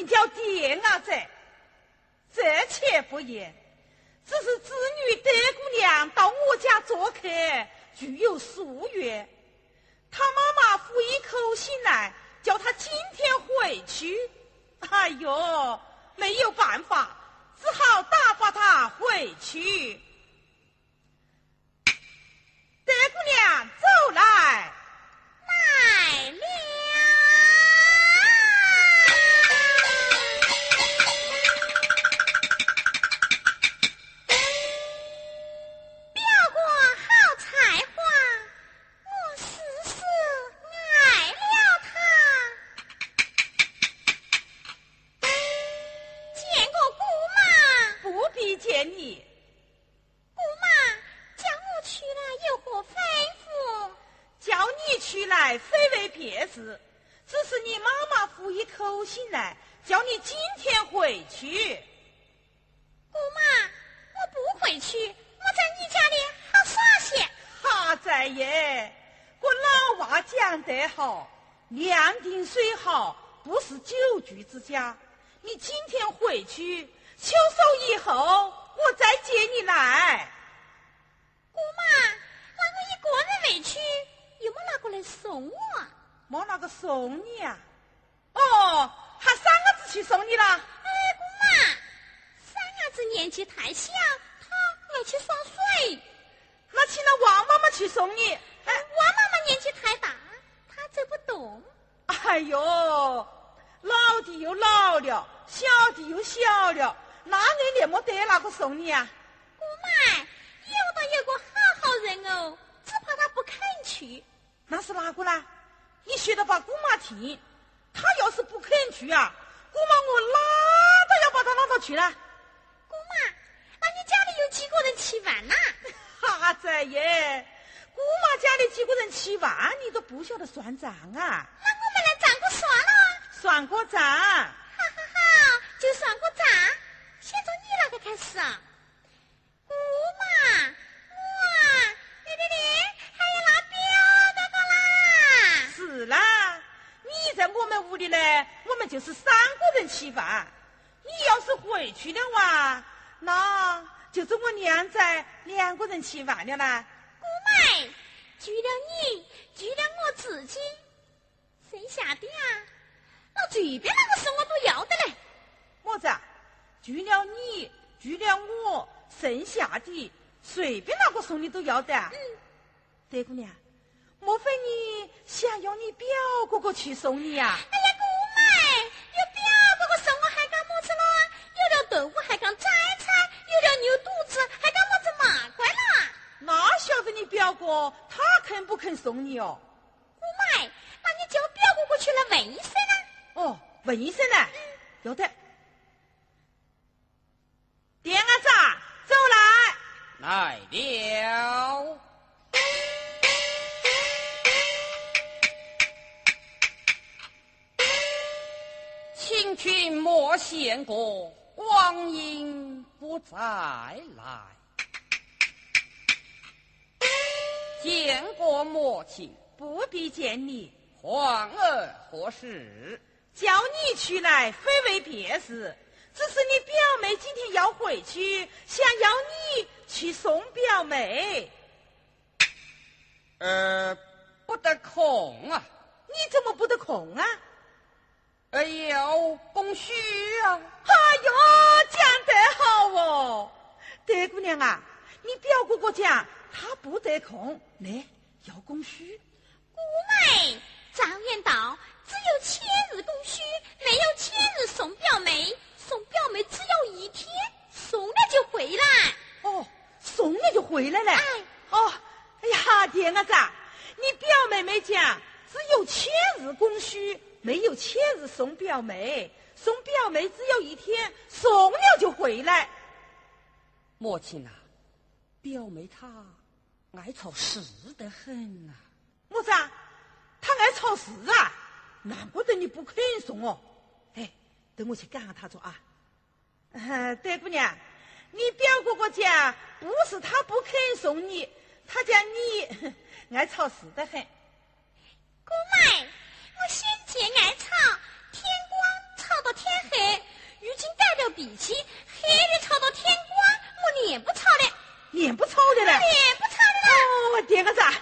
你，叫爹伢子。这且不言，只是子女德姑娘到我家做客，具有数月。他妈妈复一口信来，叫他今天回去。哎呦，没有办法，只好打发他回去。你今天回去，秋收以后我再接你来。姑妈，那我一个人回去，有没哪个来送我？没哪个送你啊？哦，他三伢子去送你了。哎，姑妈，三伢子年纪太小，他要去耍水。那请那王妈妈去送你。哎呦！老的又老了，小的又小了，那你连没得哪个送你啊？姑妈，有的有个好好人哦，只怕他不肯去。那是哪个呢？你学着把姑妈听，他要是不肯去啊，姑妈我拉都要把他拉到去了。姑妈，那你家里有几个人吃饭呐？哈子耶，姑妈家里几个人吃饭，你都不晓得算账啊？算了。算个账，好好好，就算过账。先从你那个开始啊，姑妈，我，你的你，还有那表哥哥啦。是啦，你在我们屋里呢，我们就是三个人吃饭。你要是回去的话，那就是我娘在两个人吃饭了啦。姑妹，除了你，除了我自己，剩下的啊。那随便哪个事我都要得嘞，么子？除了你，除了我，剩下的随便哪个送你都要得。嗯，德姑娘，莫非你想要你表哥哥去送你呀？哎呀，姑妈，有表哥哥送我还干么子咯？有了豆腐还干摘菜，有了牛肚子还干么子麻瓜啦？那晓得你表哥他肯不肯送你哦？姑妈，那你叫表哥哥去了问一声问一声呢，要得。点伢子，走来，来了。请君莫嫌过，光阴不再来。见过莫亲，不必见你。皇儿何事？叫你去来，非为别事，只是你表妹今天要回去，想要你去送表妹。呃，不得空啊！你怎么不得空啊？哎呦，供需啊！哎呦，讲得好哦，德姑娘啊，你表哥哥讲他不得空，来要公需。姑妹，常言道。只有千日供需，没有千日送表妹。送表妹只要一天，送了就回来。哦，送了就回来了。哎，哦，哎呀，爹伢子，你表妹妹讲，只有千日供需，没有千日送表妹。送表妹只有一天，送了就回来。母亲啊，表妹她爱吵事得很啊！么子啊？她爱吵事啊？难不得你不肯送哦？哎，等我去赶下他做啊！德姑娘，你表哥哥讲，不是他不肯送你，他讲你爱吵事得很。姑妈，我先前爱吵，天光吵到天黑，如今改了脾气，黑的吵到天光，我脸不吵了。脸不吵的了？脸不吵的了。哦，点个赞！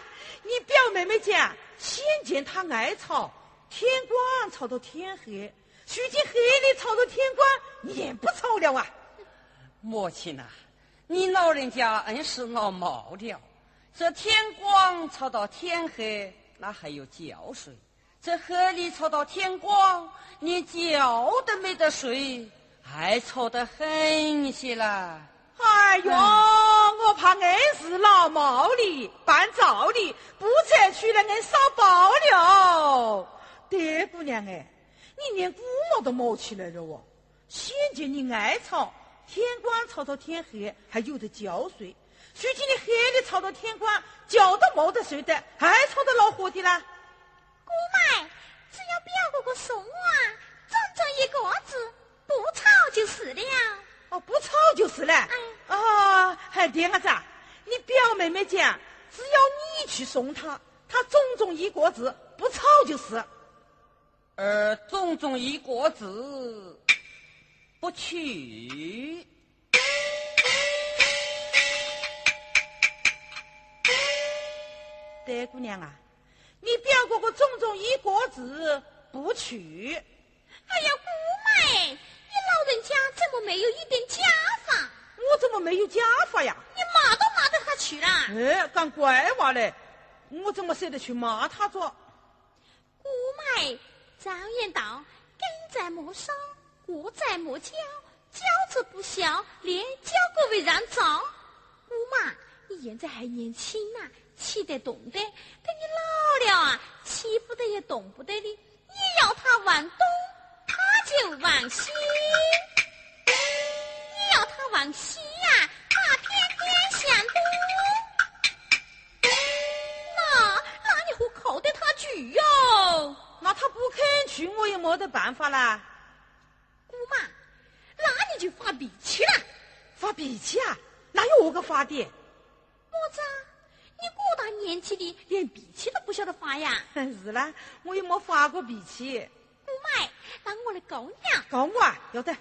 你表妹妹讲，先见他爱吵，天光吵到天黑。如今黑的吵到天光，也不吵了啊！母亲呐，你老人家硬是老冒了。这天光吵到天黑，那还有觉睡；这黑里吵到天光，连觉都没得睡，还吵得很些啦。哎呦，我怕硬是老冒的，办照的，不采取了硬少报了。德姑娘哎。你连骨毛都毛起来了哦！先见你爱吵，天光吵到天黑，还有的觉睡；如今你黑的吵到天光，觉都没得睡的，还吵得恼火的啦！姑妈，只要表哥哥送我，整整一个字，不吵就是了。哦，不吵就是了。啊，还这样子啊？你表妹妹讲，只要你去送她，她总总一个字，不吵就是。而种种一国子不去，德姑娘啊，你表哥哥种种一国子不娶。哎呀，姑妈，你老人家怎么没有一点家法？我怎么没有家法呀？你骂都骂得他去了。哎，干怪话嘞！我怎么舍得去骂他做？姑妈。常言道：“根在莫伤，果在莫教。教子不孝，连教过为让糟。”姑妈，你现在还年轻呐，气得动的。等你老了啊，气不得也动不得的。你要他往东，他就往西；你要他往西那他不肯去，我也没得办法啦。姑妈，那你就发脾气啦。发脾气啊？哪有我个发的？么子？你多大年纪的，连脾气都不晓得发呀？是啦，我也没发过脾气。姑妈，那我来告你啊！告我啊？要得。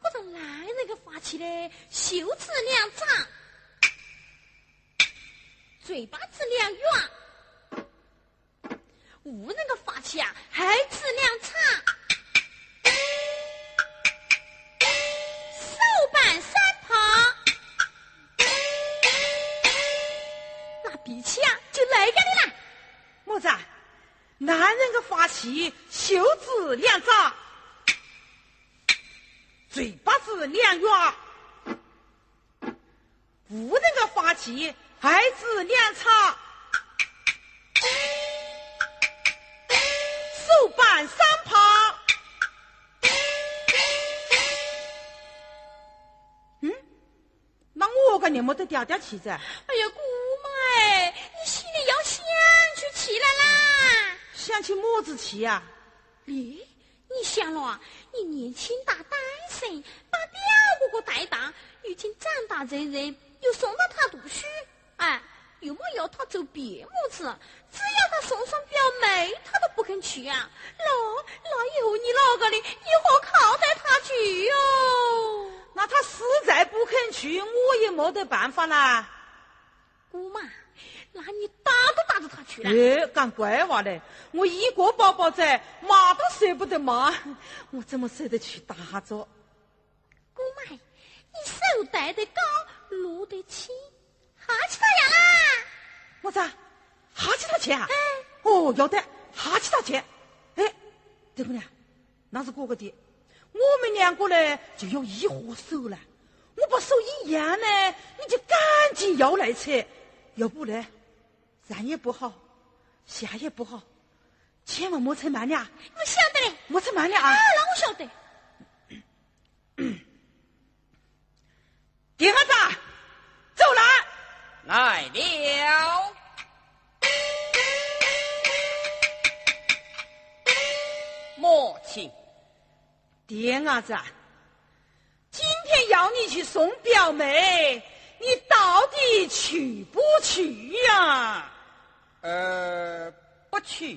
我这男人个发起嘞，袖子两长，嘴巴子两圆。无人个发起啊，孩子两长，手板三旁，那脾气啊就来个的啦。么子？男人的发起，袖子两长，嘴巴子两圆，无人个发起，孩子量差。板三旁，嗯，那我个你没得嗲嗲气子？哎呀，姑妈，你心里要想出气来啦！想起么子气呀？咦，你想了，你年轻大单身，把表哥哥带大，如今长大成人，又送到他读书，哎。又没要他走别么子，只要他送上表妹，他都不肯去啊。那那以后你哪个的，你何靠得他去哟？那他实在不肯去，我也没得办法啦。姑妈，那你打都打着他去了。哎，干乖娃嘞！我一个宝宝仔，骂都舍不得骂，我怎么舍得去打着？姑妈，你手戴得高，落得轻。哈起他呀啦！么子？哈起他钱啊？哦，要得，哈起他钱。哎，这姑娘，那是哥哥的。我们两个呢，就有一伙手了。我把手一扬呢，你就赶紧要来扯。要不呢，上也不好，下也不好，千万莫扯慢了。我晓得嘞，莫扯慢了啊啊。那我晓得。弟孩子，走啦！来了。母亲，爹儿子，今天要你去送表妹，你到底去不去呀？呃，不去。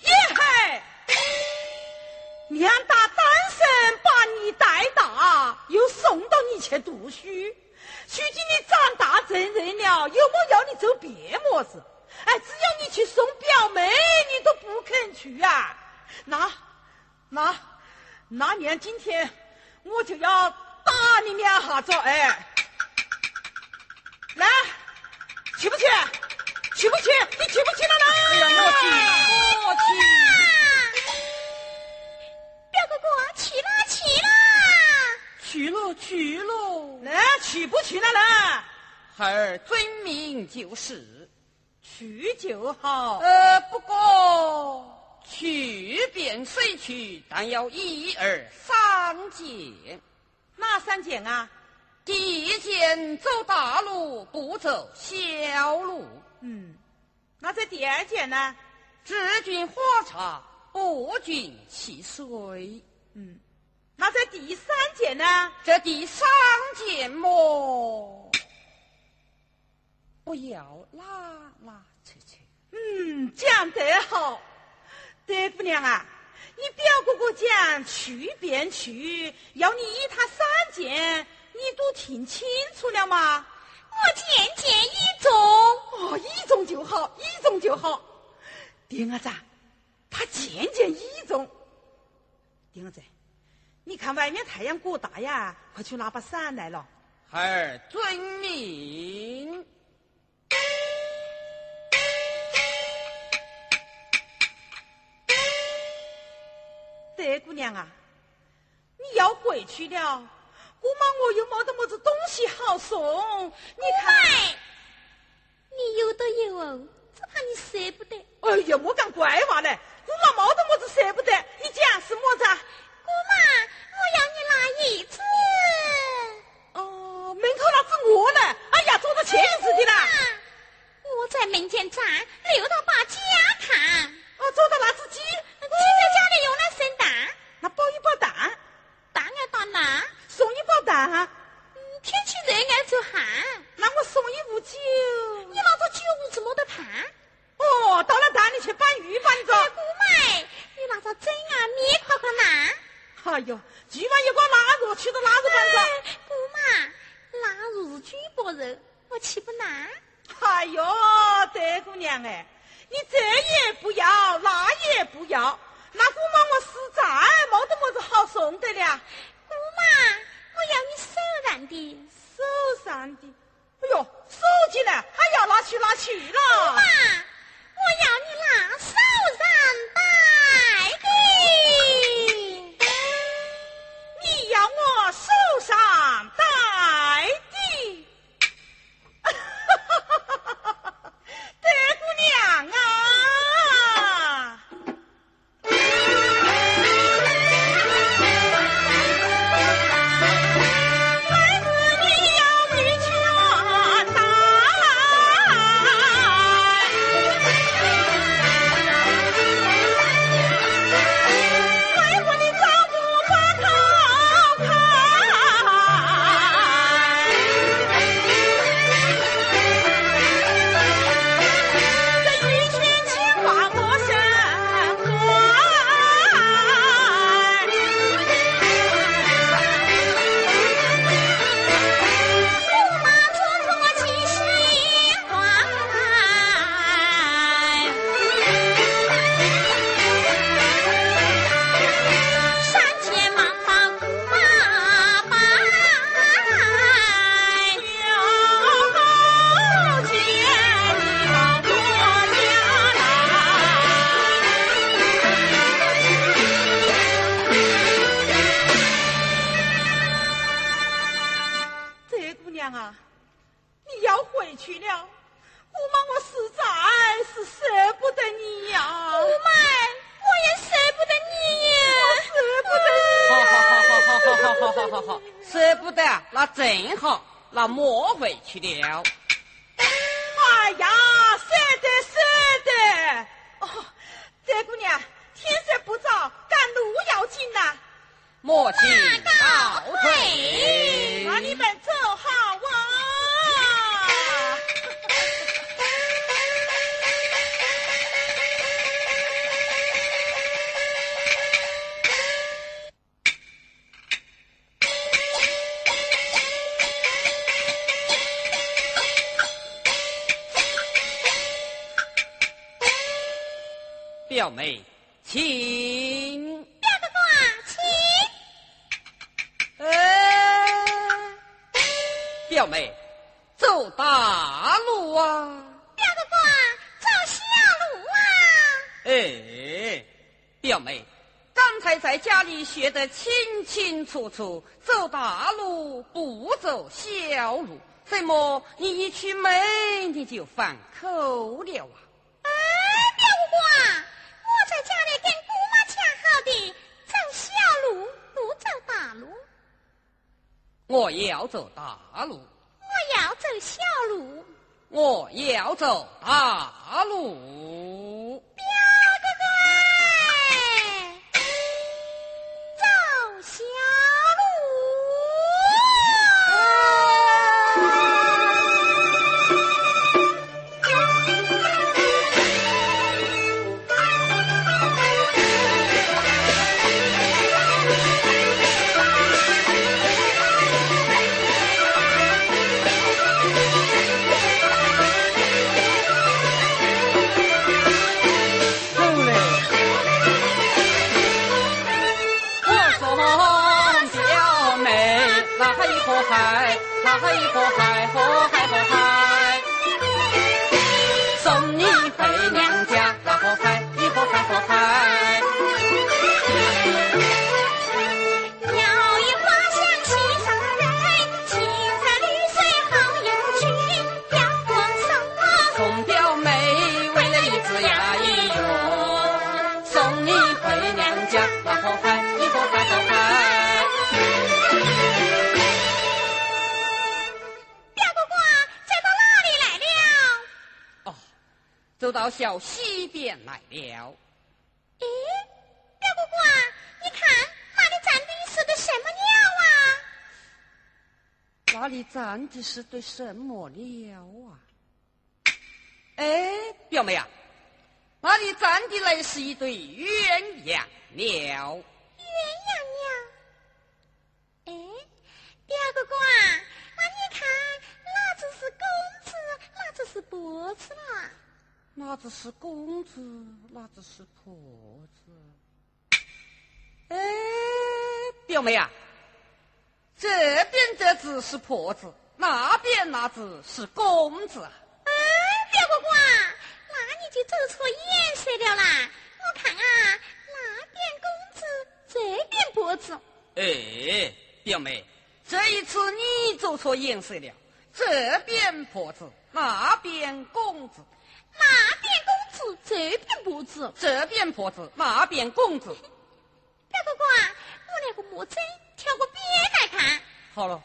耶嘿！娘打单身把你带大，又送到你去读书，如今你长大成人了，又没要你做别么子？哎，只要你去送表妹，你都不肯去啊！那，那，那娘今天我就要打你两下子，哎，来，去不去？去不去？你去不去了呢？哎呀，我去，我去。去了去了。那去不去了呢？孩儿遵命就是。去就好。呃，不过去便虽去，但要一二三件。哪三件啊？第一件走大路，不走小路。嗯，那这第二件呢？只菌花茶，不菌汽水。嗯，那这第三件呢？这第三件么？不要拉拉扯扯。嗯，讲得好，德姑娘啊，你表哥哥讲去便去，要你依他三件，你都听清楚了吗？我件件依中，哦，依中就好，依中就好。丁儿子，他件件依中。丁儿子，你看外面太阳过大呀，快去拿把伞来了。孩儿遵命。德姑娘啊，你要回去了。姑妈，我又没得么子东西好送。你看，你有都有哦，只怕你舍不得。哎呀，我讲怪话嘞！姑妈没得么子舍不得，你讲是么子？姑妈，我要你拿椅子。哦，门口那只鹅呢？哎呀，坐着我在门前站，留到把家看。哦，坐到那只鸡，鸡在家里用来生蛋。那包一包蛋，蛋爱打哪？送一包蛋，嗯，天气热爱出汗，那我送一壶酒。你拿着酒子没得盘。哦，到了蛋里去搬玉吧，你姑妈，你拿着针啊，米快快拿。哎呦，今晚有个腊肉，去到腊肉板上。姑妈，腊肉是举薄肉，我岂不难？哎呦，德姑娘哎，你这也不要，那也不要，那姑妈我实在没得么子好送的了。姑妈，我要你手上的，手上的，哎呦，手机呢？还要拿去拿去了。姑妈，我要你表妹，走大路啊！表哥哥，走小路啊！哎，表妹，刚才在家里学得清清楚楚，走大路不走小路。怎么你一出门你就反口了啊？哎，表哥哥，我在家里跟姑妈讲好的，走小路不走大路。我要走大路。走小路。我要走大路。可以。的是对什么鸟啊？哎，表妹啊，那里站的来是一对鸳鸯鸟。鸳鸯鸟。哎，表哥哥啊，那你看哪只是公子，哪只是婆子啦？哪只是公子，哪只是婆子？哎，表妹啊，这边这只是婆子，那边那只是公子啊！哎，表哥哥啊，那你就走错颜色了啦！我看啊，那边公子，这边婆子。哎，表妹，这一次你走错颜色了，这边婆子，那边公子。那边公子，这边婆子，这边婆子，那边公子。表哥哥啊，我那个木针挑个边来看。好了。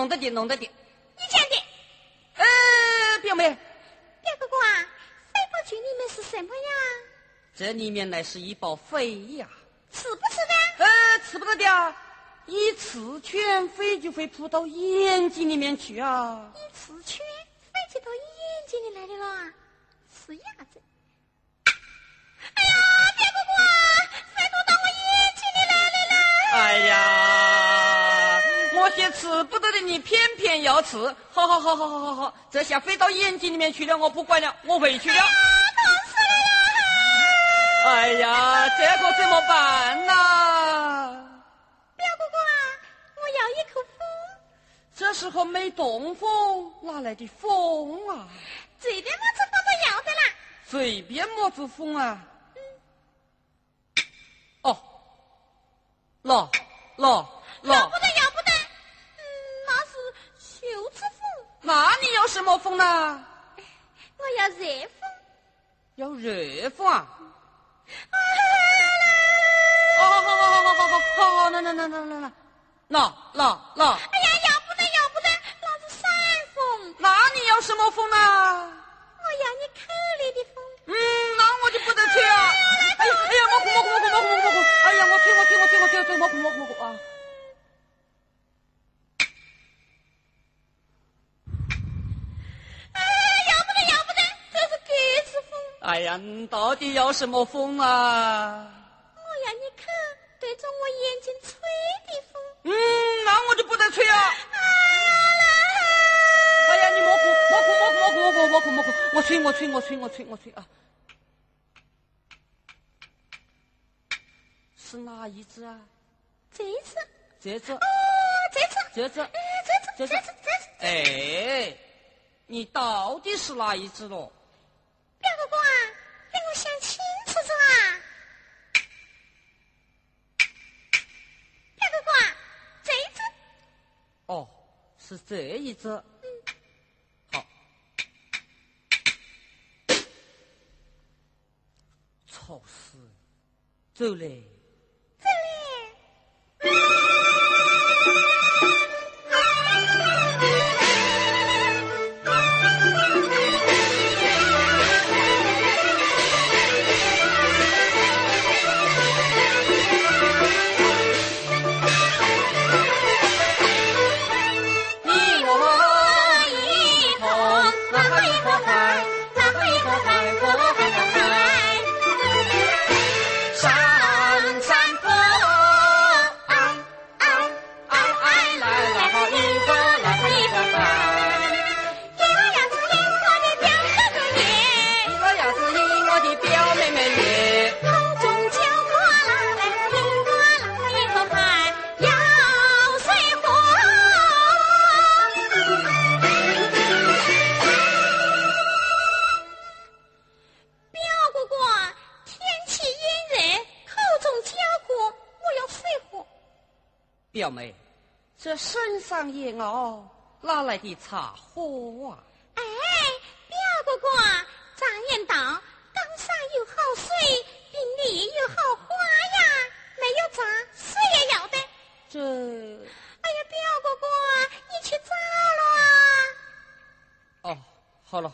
弄得的，弄得的。你讲的。呃，表妹。表哥哥啊，飞豹群里面是什么呀？这里面乃是一包飞呀。吃不吃的？呃，吃不得的啊。一吃圈飞就会扑到眼睛里面去啊！一吃圈飞就到眼睛里来的了，是鸭子。哎呀，表哥哥，飞都到我眼睛里来了啦！哎呀！吃不得的你偏偏要吃，好好好好好好好，这下飞到眼睛里面去了，我不管了，我回去了。痛死了！哎呀，这可怎么办呐？表哥哥啊，我要一口风。这时候没东风，哪来的风啊？随便么子风都要得啦。随便么子风啊？哦，喏喏喏，要不得，那你要什么风呢？我要热风。要热风啊？啊哦，好好好好好好好好好，那那那那那那，那那那，哎呀，要不得，要不得，老子扇风。那你要什么风呢？我要你口里的风。嗯，那我就不得吹啊！哎呀哎呀，我哭我哭我哭我哭我哭我哭！哎呀，我听我听我听我听我吹我哭我哭我哭啊！哎，要不得，要不得，这是鸽子风。哎呀，你到底要什么风啊？我要你看对着我眼睛吹的风。嗯，那我就不得吹啊！哎呀，你莫哭，莫哭，莫哭，莫哭，莫哭，莫哭，我吹，我吹，我吹，我吹，我吹啊！是哪一只啊？这只，这只，哦，这只，这只，哎，这只，这只这只，这只。哎，你到底是哪一只咯？表哥哥啊，给我想清楚子啊！表哥哥啊，这只，哦，是这一只。好，臭死，走嘞。这里。表妹，这身上也熬，哪来的茶喝啊？哎，表哥哥，咱言道，冈上有好水，并里有好花呀。没有茶，水也要得。这哎呀，表哥哥，你去找了啊！哦，好了。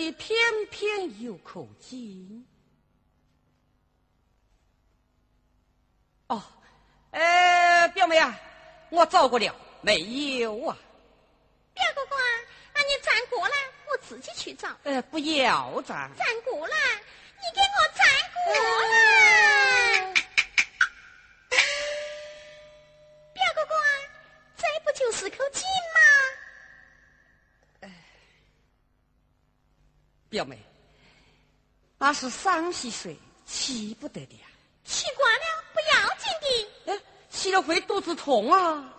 里偏偏有口井。哦，呃，表妹啊，我找过了，没有啊。表哥哥，那你站过来，我自己去找。呃，不要站。站过来，表妹，那是三十岁，起不得的呀。习惯了，不要紧的。哎，气了会肚子痛啊。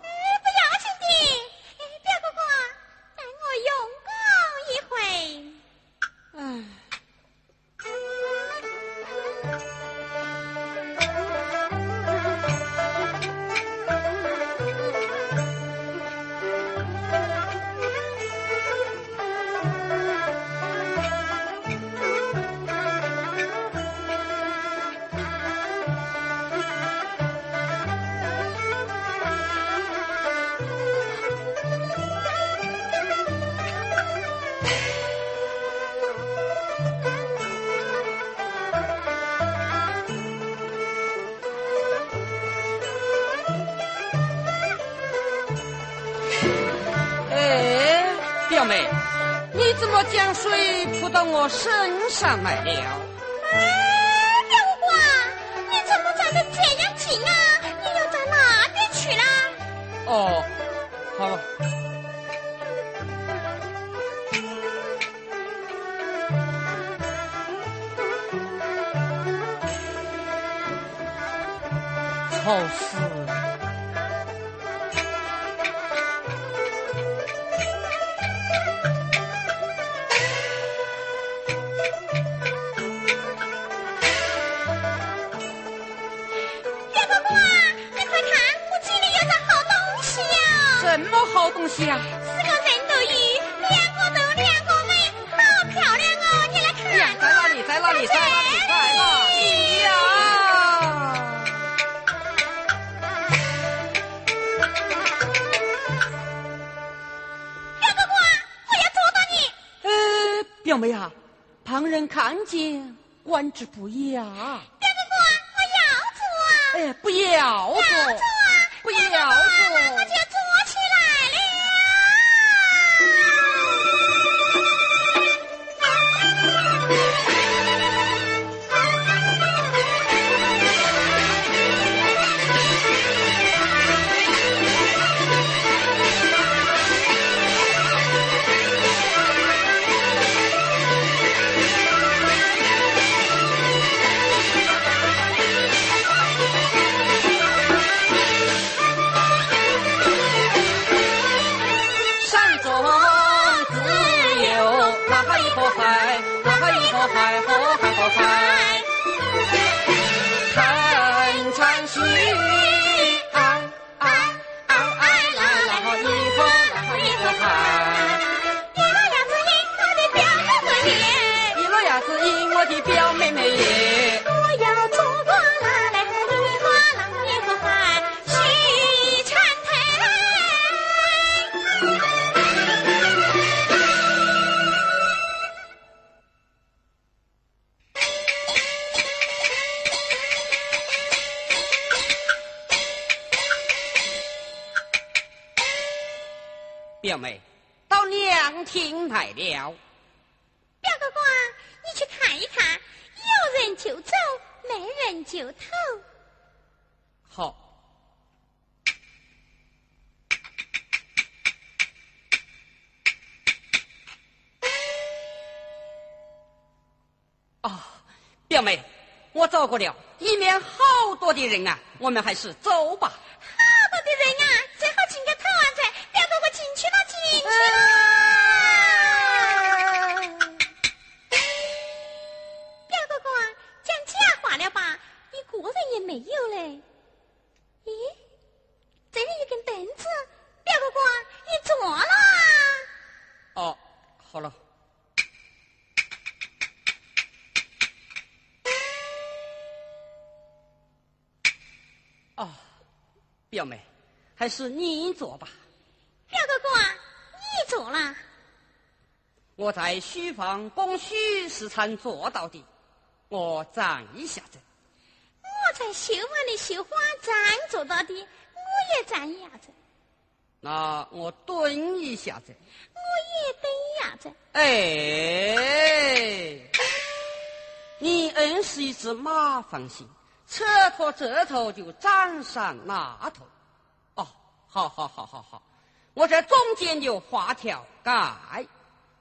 哎，表哥哥，你怎么站得这样近啊？你又在哪里去了？哦，好了。好事。来之不易啊。表妹，到凉亭来了。表哥哥，你去看一看，有人就走，没人就投。好。啊，表妹，我找过了，里面好多的人啊，我们还是走吧。好多的人啊，表妹，还是你做吧。表哥哥，你坐了。我在书房供许世昌做到的，我站一下子。我在绣房里绣花簪做到的，我也站一下子。那我蹲一下子。我也蹲一下子。哎，你硬是一只马放心。扯脱这头就斩上那头，哦，好好好好好，我这中间就画条盖，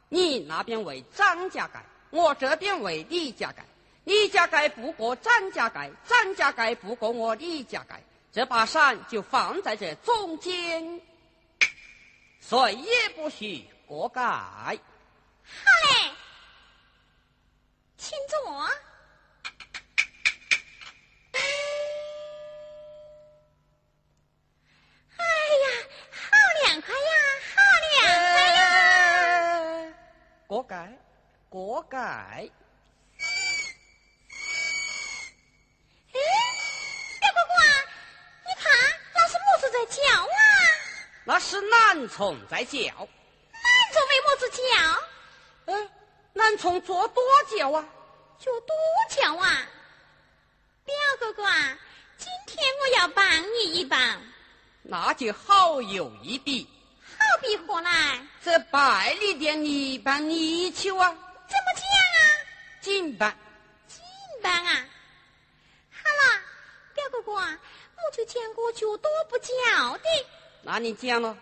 你那边为张家盖，我这边为李家盖，李家盖不过张家盖，张家盖不过我李家盖，这把伞就放在这中间，谁也不许过盖。好嘞，请坐。锅盖，锅盖。哎，表哥哥，你看那是么子在叫啊？那是南虫在叫。南虫为么子叫？嗯，南虫做多叫啊？做多叫啊？表哥哥啊，今天我要帮你一帮。那就好有一比。好好比何来？这百里店里办泥鳅啊，怎么讲啊？进办。进办啊！好了，表哥哥啊，我就见过脚多不叫的。那你讲了，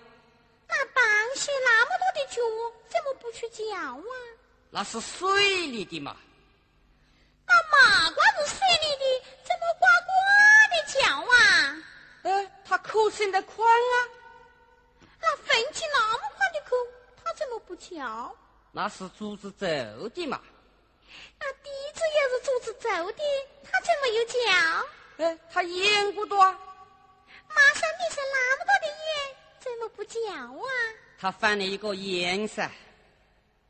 那螃蟹那么多的脚，怎么不去叫啊？那是水里的嘛。那马瓜子水里的，怎么呱呱的叫啊？呃，它口伸得宽啊，那粪气那么宽的口，它怎么不叫？那是竹子走的嘛。那笛子也是竹子奏的，它怎么又叫？呃，它眼骨多啊，马上你是那么多的眼，怎么不叫啊？它翻了一个眼噻，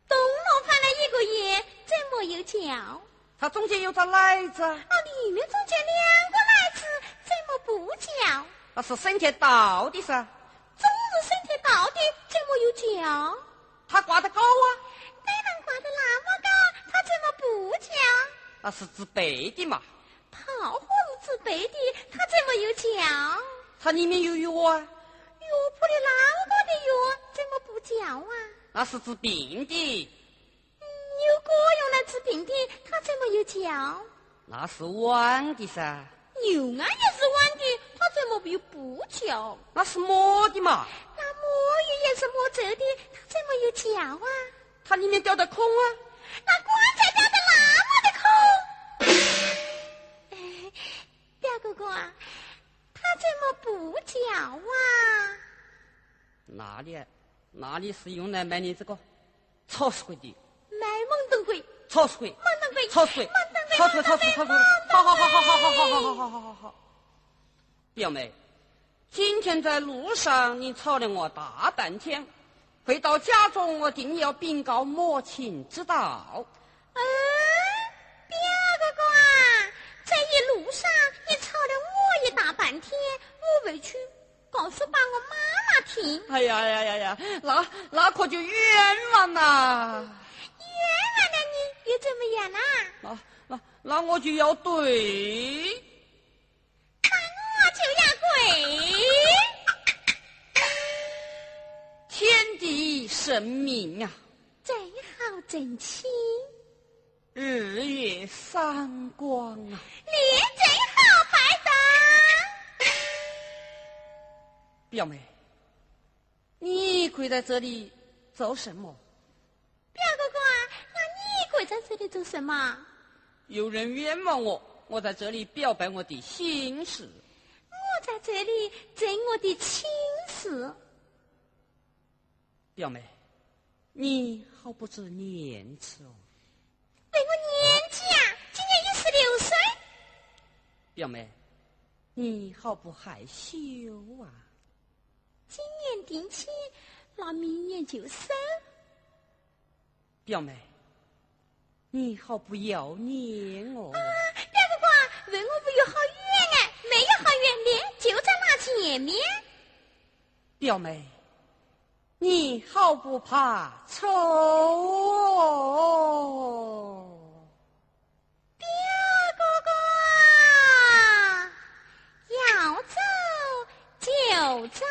东龙翻了一个眼，怎么又叫？它中间有个奶子啊，那里面中间两个奶子，怎么不叫？那是升天到的噻，总是身体到的，怎么又叫？它挂得高啊，该能挂得那么高，它怎么不叫？那是治背的嘛。炮火是治背的，它怎么又叫？它里面有药啊，药铺里那么多的药，怎么不叫啊？那是治病的，有果用来治病的，它怎么又叫？那是弯的噻，牛鞍也是弯的，么又不叫？那是磨的嘛。那摸鱼也是磨皱的，它怎么有脚啊？它里面掉的空啊，那棺材掉的那么的空。哎，表哥哥啊，它怎么不叫啊？哪里哪里是用来卖你这个草食鬼的，卖梦灯鬼，草食鬼，梦灯鬼，草食鬼蒙灯，鬼，草食鬼，草食鬼，草食鬼，好好好好好好好好好好好好好。表妹，今天在路上你吵了我大半天，回到家中我定要禀告母亲知道。嗯，表哥哥啊，这一路上你吵了我一大半天，我委屈告诉爸我妈妈听。哎呀呀呀呀，那那可就冤枉呐！冤枉了你又怎么样啦？那那那我就要对。那我就要跪。天地神明啊，真好真亲，日月三光啊！你真好摆档。表妹，你跪在这里做什么？表哥哥啊，那你跪在这里做什么？有人冤枉我，我在这里表白我的心事。我在这里争我的亲事。表妹，你好不知廉耻哦。为我年纪啊，今年一十六岁。表妹，你好不害羞啊。今年定亲，那明年就生。表妹，你好不要脸哦。表哥哥啊，问我不有好就在那前面。表妹，你好不怕丑哦。表哥哥啊，要走就走。